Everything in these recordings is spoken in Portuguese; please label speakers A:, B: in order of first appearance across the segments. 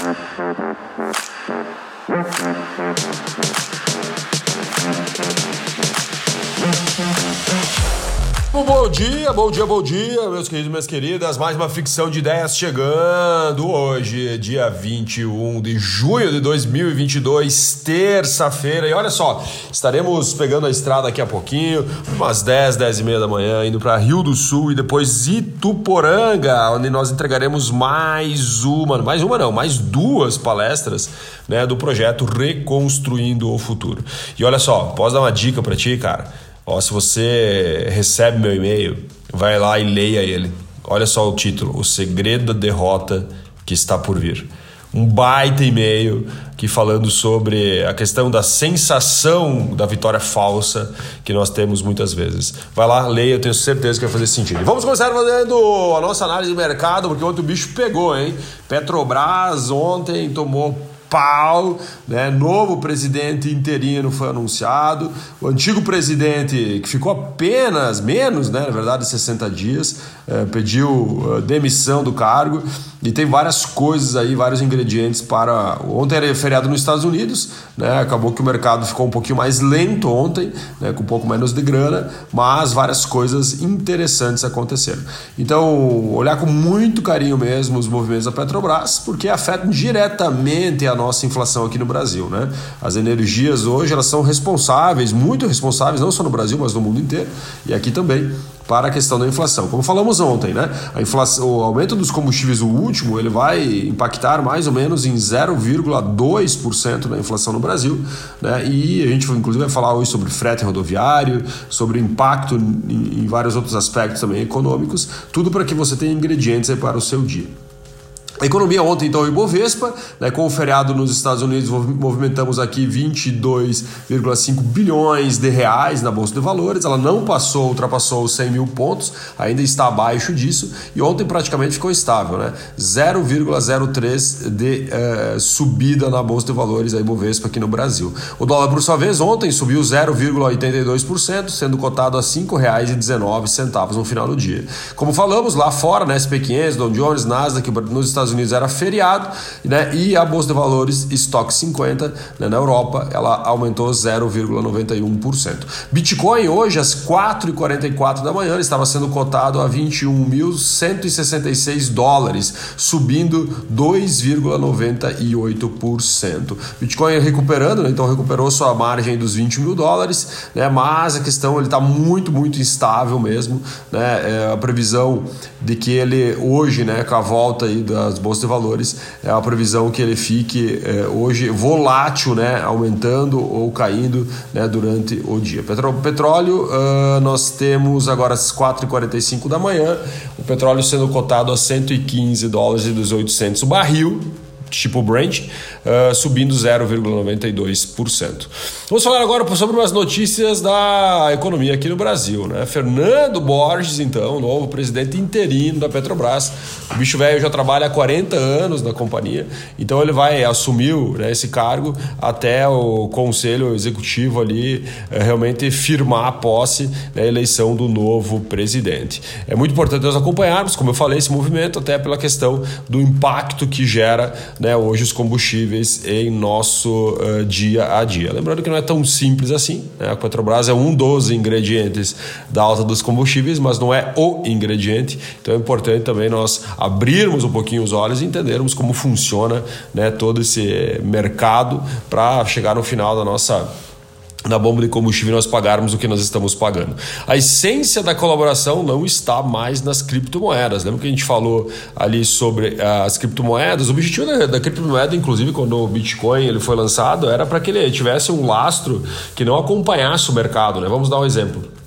A: Thank you. Bom dia, bom dia, bom dia, meus queridos minhas queridas. Mais uma ficção de ideias chegando hoje, dia 21 de junho de 2022, terça-feira. E olha só, estaremos pegando a estrada daqui a pouquinho, umas 10, 10 e meia da manhã, indo para Rio do Sul e depois Ituporanga, onde nós entregaremos mais uma, mais uma não, mais duas palestras né, do projeto Reconstruindo o Futuro. E olha só, posso dar uma dica para ti, cara? Ó, se você recebe meu e-mail, vai lá e leia ele. Olha só o título: O Segredo da Derrota que está por vir. Um baita e-mail que falando sobre a questão da sensação da vitória falsa que nós temos muitas vezes. Vai lá, leia, eu tenho certeza que vai fazer sentido. Vamos começar fazendo a nossa análise de mercado, porque ontem o bicho pegou, hein? Petrobras ontem tomou pau, né? Novo presidente interino foi anunciado. O antigo presidente, que ficou apenas menos, né, na verdade, 60 dias, é, pediu eh, demissão do cargo e tem várias coisas aí, vários ingredientes para. Ontem era feriado nos Estados Unidos, né? Acabou que o mercado ficou um pouquinho mais lento ontem, né? com um pouco menos de grana, mas várias coisas interessantes aconteceram. Então, olhar com muito carinho mesmo os movimentos da Petrobras, porque afetam diretamente a nossa inflação aqui no Brasil, né? As energias hoje elas são responsáveis, muito responsáveis, não só no Brasil, mas no mundo inteiro, e aqui também para a questão da inflação. Como falamos ontem, né? A inflação, o aumento dos combustíveis, o último, ele vai impactar mais ou menos em 0,2% da inflação no Brasil, né? E a gente inclusive vai falar hoje sobre frete rodoviário, sobre impacto em, em vários outros aspectos também econômicos, tudo para que você tenha ingredientes para o seu dia. A economia ontem, então, o Ibovespa, né, com o feriado nos Estados Unidos, movimentamos aqui 22,5 bilhões de reais na Bolsa de Valores. Ela não passou, ultrapassou os 100 mil pontos, ainda está abaixo disso. E ontem praticamente ficou estável, né? 0,03 de eh, subida na Bolsa de Valores, a Ibovespa aqui no Brasil. O dólar, por sua vez, ontem subiu 0,82%, sendo cotado a R$ 5,19 no final do dia. Como falamos, lá fora, né, SP500, Dow Jones, Nasdaq, nos Estados Estados Unidos era feriado, né? E a bolsa de valores estoque 50 né, na Europa, ela aumentou 0,91%. Bitcoin hoje às 4h44 da manhã estava sendo cotado a 21.166 dólares, subindo 2,98%. Bitcoin recuperando, né? então recuperou sua margem dos 20 mil dólares, né? Mas a questão ele está muito, muito instável mesmo, né? É a previsão de que ele hoje, né, com a volta aí das das bolsas de valores, é a previsão que ele fique é, hoje volátil, né, aumentando ou caindo né, durante o dia. Petró petróleo, uh, nós temos agora às 4h45 da manhã, o petróleo sendo cotado a 115 dólares e 2.800 o barril, tipo Brent, uh, subindo 0,92%. Vamos falar agora sobre umas notícias da economia aqui no Brasil. Né? Fernando Borges, então, novo presidente interino da Petrobras. O bicho velho já trabalha há 40 anos na companhia, então ele vai assumir né, esse cargo até o conselho executivo ali uh, realmente firmar a posse da eleição do novo presidente. É muito importante nós acompanharmos, como eu falei, esse movimento, até pela questão do impacto que gera né, hoje os combustíveis em nosso uh, dia a dia. Lembrando que não é tão simples assim, né? a Petrobras é um dos ingredientes da alta dos combustíveis, mas não é o ingrediente, então é importante também nós abrirmos um pouquinho os olhos e entendermos como funciona né, todo esse mercado para chegar no final da nossa na bomba de combustível nós pagarmos o que nós estamos pagando. A essência da colaboração não está mais nas criptomoedas. Lembra que a gente falou ali sobre uh, as criptomoedas? O objetivo da, da, criptomoeda, inclusive, quando o Bitcoin ele foi lançado, era para que ele tivesse um lastro que não acompanhasse o mercado. Né? Vamos dar um exemplo.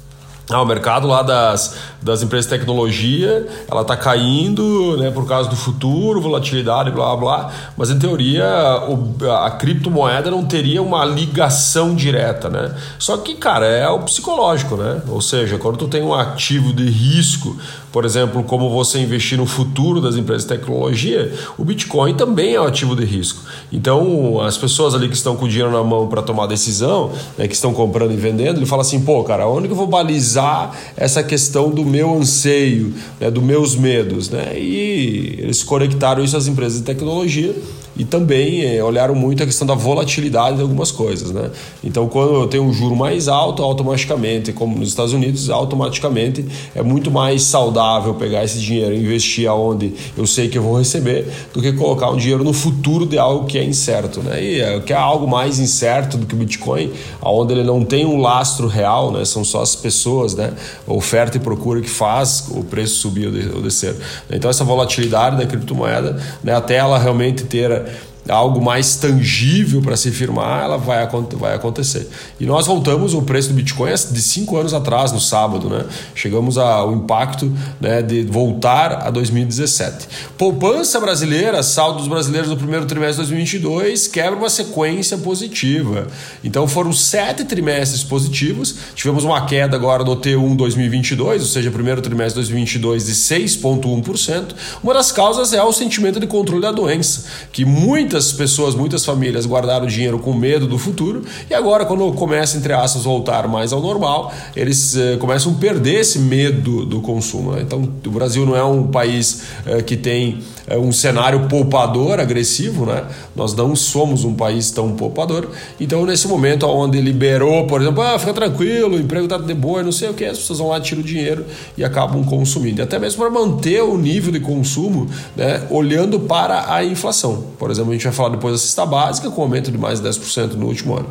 A: Ah, o mercado lá das, das empresas de tecnologia, ela está caindo né, por causa do futuro, volatilidade, blá blá, mas em teoria o, a criptomoeda não teria uma ligação direta, né? Só que, cara, é o psicológico, né? Ou seja, quando tu tem um ativo de risco, por exemplo, como você investir no futuro das empresas de tecnologia, o Bitcoin também é um ativo de risco. Então, as pessoas ali que estão com o dinheiro na mão para tomar decisão, né, que estão comprando e vendendo, ele fala assim, pô, cara, onde que eu vou balizar essa questão do meu anseio, né, dos meus medos. Né? E eles conectaram isso às empresas de tecnologia e também é, olharam muito a questão da volatilidade de algumas coisas. Né? Então, quando eu tenho um juro mais alto, automaticamente, como nos Estados Unidos, automaticamente é muito mais saudável pegar esse dinheiro e investir aonde eu sei que eu vou receber do que colocar um dinheiro no futuro de algo que é incerto. Né? E é, que é algo mais incerto do que o Bitcoin, onde ele não tem um lastro real, né? são só as pessoas, né? oferta e procura que faz o preço subir ou descer. Então, essa volatilidade da criptomoeda, né? até ela realmente ter algo mais tangível para se firmar, ela vai, vai acontecer. E nós voltamos o preço do Bitcoin de cinco anos atrás, no sábado, né? Chegamos ao impacto né, de voltar a 2017. Poupança brasileira, saldo dos brasileiros no primeiro trimestre de 2022, quebra uma sequência positiva. Então foram sete trimestres positivos, tivemos uma queda agora no T1 2022, ou seja, primeiro trimestre de 2022 de 6,1%. Uma das causas é o sentimento de controle da doença, que muito muitas pessoas, muitas famílias guardaram dinheiro com medo do futuro e agora, quando começa, entre aspas, voltar mais ao normal, eles eh, começam a perder esse medo do consumo. Né? Então, o Brasil não é um país eh, que tem eh, um cenário poupador agressivo, né? Nós não somos um país tão poupador. Então, nesse momento onde liberou, por exemplo, ah, fica tranquilo, o emprego está de boa, não sei o que, as pessoas vão lá, tiram o dinheiro e acabam consumindo. E até mesmo para manter o nível de consumo, né? olhando para a inflação. Por exemplo, gente vai falar depois da cesta básica, com aumento de mais de 10% no último ano.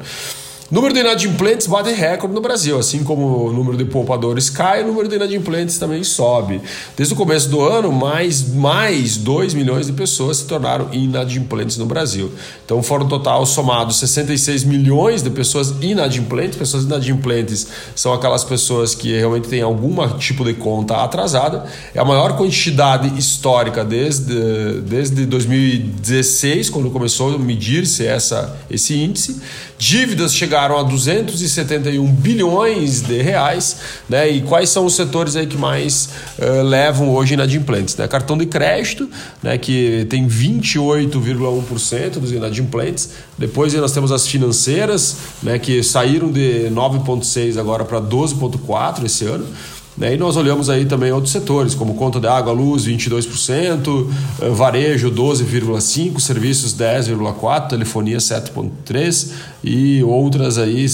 A: Número de inadimplentes bate recorde no Brasil, assim como o número de poupadores cai, o número de inadimplentes também sobe. Desde o começo do ano, mais, mais 2 milhões de pessoas se tornaram inadimplentes no Brasil. Então foram total somados 66 milhões de pessoas inadimplentes. Pessoas inadimplentes são aquelas pessoas que realmente têm algum tipo de conta atrasada. É a maior quantidade histórica desde, desde 2016, quando começou a medir-se esse índice. Dívidas chegaram a 271 bilhões de reais, né? E quais são os setores aí que mais uh, levam hoje inadimplentes? Né? Cartão de crédito, né? Que tem 28,1% dos inadimplentes. Depois nós temos as financeiras, né? Que saíram de 9,6 agora para 12,4 esse ano. Né? E nós olhamos aí também outros setores, como conta de água, luz, 22%, eh, varejo, 12,5%, serviços, 10,4%, telefonia, 7,3% e outras aí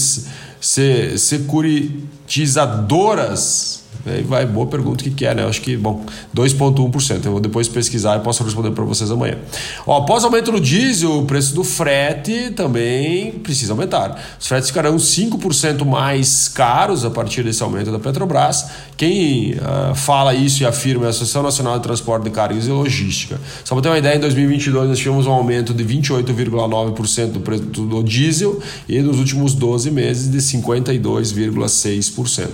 A: securitizadoras Aí vai, boa pergunta, o que, que é, né? Acho que, bom, 2,1%. Eu vou depois pesquisar e posso responder para vocês amanhã. Ó, após aumento no diesel, o preço do frete também precisa aumentar. Os fretes ficarão 5% mais caros a partir desse aumento da Petrobras. Quem uh, fala isso e afirma é a Associação Nacional de Transporte de Cargas e Logística. Só para ter uma ideia, em 2022 nós tivemos um aumento de 28,9% do preço do diesel e nos últimos 12 meses de 52,6%.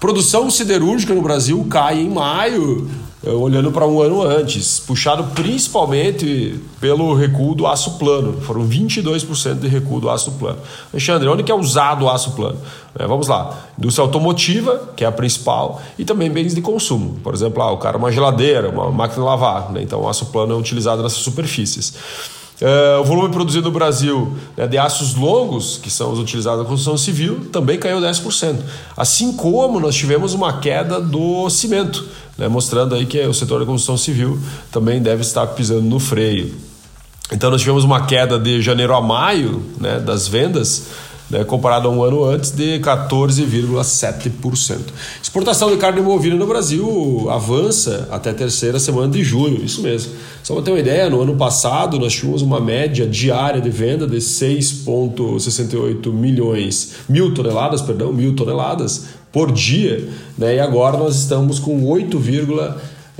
A: Produção siderúrgica siderúrgica no Brasil cai em maio, eh, olhando para um ano antes, puxado principalmente pelo recuo do aço plano. Foram 22% de recuo do aço plano. Alexandre, onde que é usado o aço plano? É, vamos lá, indústria automotiva, que é a principal, e também bens de consumo. Por exemplo, ah, o cara uma geladeira, uma máquina de lavar, né? então o aço plano é utilizado nessas superfícies. Uh, o volume produzido no Brasil né, de aços longos, que são os utilizados na construção civil, também caiu 10%. Assim como nós tivemos uma queda do cimento, né, mostrando aí que o setor da construção civil também deve estar pisando no freio. Então nós tivemos uma queda de janeiro a maio né, das vendas né, comparado a um ano antes, de 14,7%. Exportação de carne bovina no Brasil avança até a terceira semana de junho, isso mesmo. Só para ter uma ideia, no ano passado nós tínhamos uma média diária de venda de 6,68 milhões, mil toneladas, perdão, mil toneladas por dia, né, e agora nós estamos com 8,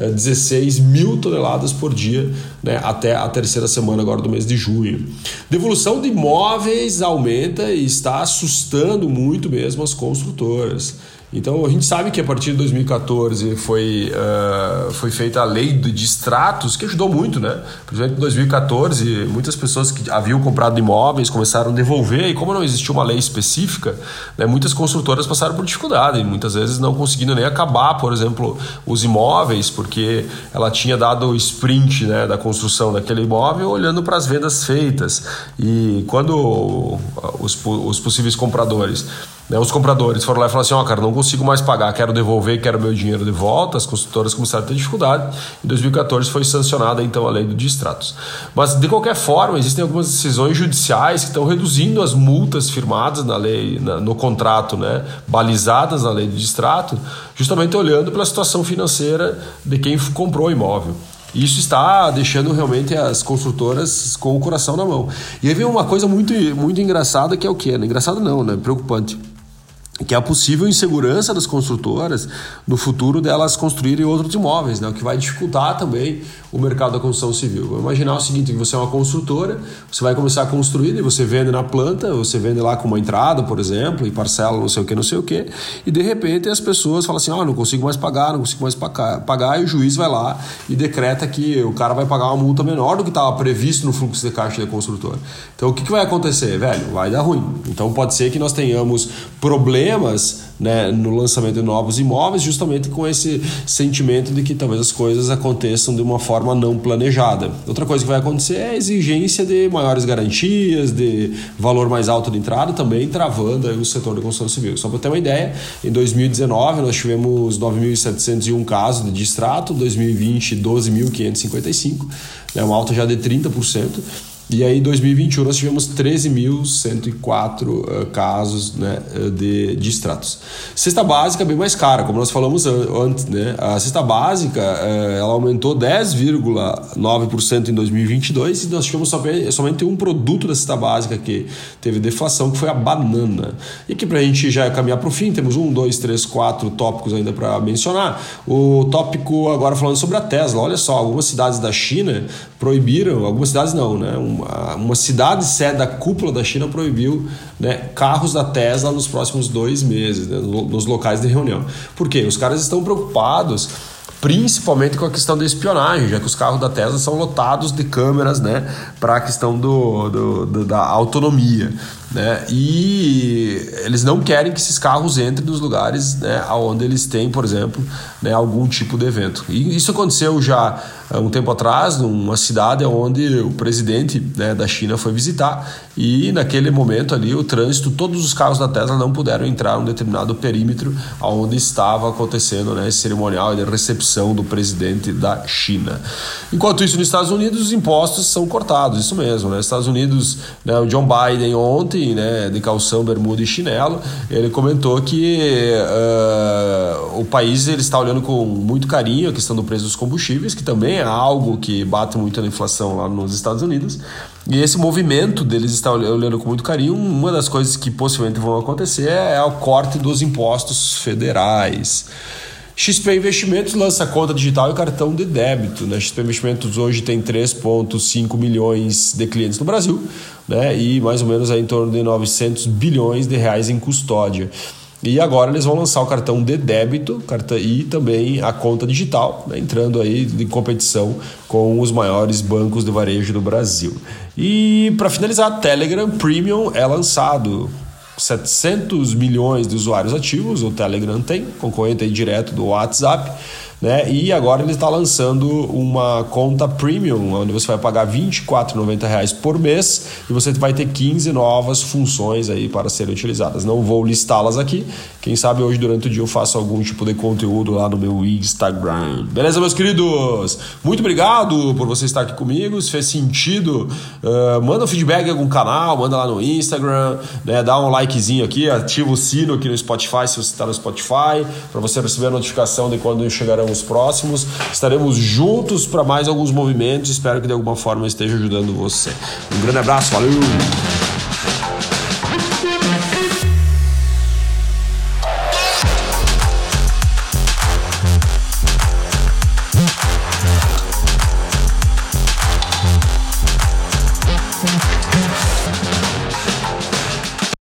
A: 16 mil toneladas por dia né, até a terceira semana agora do mês de junho. Devolução de imóveis aumenta e está assustando muito mesmo as construtoras. Então a gente sabe que a partir de 2014 foi, uh, foi feita a lei de distratos, que ajudou muito, né? Por exemplo, em 2014, muitas pessoas que haviam comprado imóveis começaram a devolver, e como não existia uma lei específica, né, muitas construtoras passaram por dificuldade, muitas vezes não conseguindo nem acabar, por exemplo, os imóveis, porque ela tinha dado o sprint né, da construção daquele imóvel olhando para as vendas feitas. E quando os, os possíveis compradores né, os compradores foram lá e falaram assim: Ó, oh, cara, não consigo mais pagar, quero devolver, quero meu dinheiro de volta. As construtoras começaram a ter dificuldade. Em 2014 foi sancionada então a lei do distratos. Mas de qualquer forma, existem algumas decisões judiciais que estão reduzindo as multas firmadas na lei, na, no contrato, né, balizadas na lei do distrato, justamente olhando pela situação financeira de quem comprou o imóvel. Isso está deixando realmente as construtoras com o coração na mão. E aí vem uma coisa muito, muito engraçada que é o quê? Engraçado não, né? Preocupante que é a possível insegurança das construtoras no futuro delas construírem outros imóveis, né? o que vai dificultar também o mercado da construção civil. Vou imaginar o seguinte, que você é uma construtora, você vai começar a construir e você vende na planta, você vende lá com uma entrada, por exemplo, e parcela não sei o que, não sei o que, e de repente as pessoas falam assim, oh, não consigo mais pagar, não consigo mais pagar, e o juiz vai lá e decreta que o cara vai pagar uma multa menor do que estava previsto no fluxo de caixa da construtora. Então o que, que vai acontecer, velho? Vai dar ruim. Então pode ser que nós tenhamos problemas problemas né, no lançamento de novos imóveis, justamente com esse sentimento de que talvez as coisas aconteçam de uma forma não planejada. Outra coisa que vai acontecer é a exigência de maiores garantias, de valor mais alto de entrada, também travando o setor da construção civil. Só para ter uma ideia, em 2019 nós tivemos 9.701 casos de distrato, 2020 12.555, né, uma alta já de 30%. E aí, em 2021, nós tivemos 13.104 uh, casos né, eh, de, de extratos. Cesta básica bem mais cara, como nós falamos antes. Né? A cesta básica uh, ela aumentou 10,9% em 2022 e nós tivemos somente um produto da cesta básica que teve deflação, que foi a banana. E aqui, para a gente já caminhar para o fim, temos um, dois, três, quatro tópicos ainda para mencionar. O tópico agora falando sobre a Tesla. Olha só, algumas cidades da China proibiram, algumas cidades não, né? Um, uma, uma cidade sede da cúpula da China proibiu né, carros da Tesla nos próximos dois meses, né, nos locais de reunião. Por quê? Os caras estão preocupados principalmente com a questão da espionagem, já que os carros da Tesla são lotados de câmeras né, para a questão do, do, do, da autonomia. Né? E eles não querem que esses carros entrem nos lugares né, onde eles têm, por exemplo, né, algum tipo de evento. E isso aconteceu já há um tempo atrás, numa cidade onde o presidente né, da China foi visitar, e naquele momento ali o trânsito, todos os carros da Tesla não puderam entrar em um determinado perímetro onde estava acontecendo né, esse cerimonial de recepção do presidente da China. Enquanto isso, nos Estados Unidos, os impostos são cortados, isso mesmo. Né? Estados Unidos, né, o John Biden ontem né, de calção, bermuda e chinelo, ele comentou que uh, o país ele está olhando com muito carinho a questão do preço dos combustíveis, que também é algo que bate muito na inflação lá nos Estados Unidos. E esse movimento deles estar olhando com muito carinho, uma das coisas que possivelmente vão acontecer é o corte dos impostos federais. XP Investimentos lança conta digital e cartão de débito. Né? XP Investimentos hoje tem 3,5 milhões de clientes no Brasil né? e mais ou menos aí em torno de 900 bilhões de reais em custódia. E agora eles vão lançar o cartão de débito e também a conta digital, né? entrando aí em competição com os maiores bancos de varejo do Brasil. E para finalizar, Telegram Premium é lançado 700 milhões de usuários ativos, o Telegram tem, concorrente direto do WhatsApp. Né? E agora ele está lançando uma conta premium, onde você vai pagar R$ 24,90 por mês e você vai ter 15 novas funções aí para serem utilizadas. Não vou listá-las aqui. Quem sabe hoje durante o dia eu faço algum tipo de conteúdo lá no meu Instagram. Beleza, meus queridos? Muito obrigado por você estar aqui comigo. Se fez sentido, uh, manda um feedback em algum canal, manda lá no Instagram, né? dá um likezinho aqui, ativa o sino aqui no Spotify se você está no Spotify, para você receber a notificação de quando chegarão os próximos. Estaremos juntos para mais alguns movimentos. Espero que de alguma forma esteja ajudando você. Um grande abraço, valeu!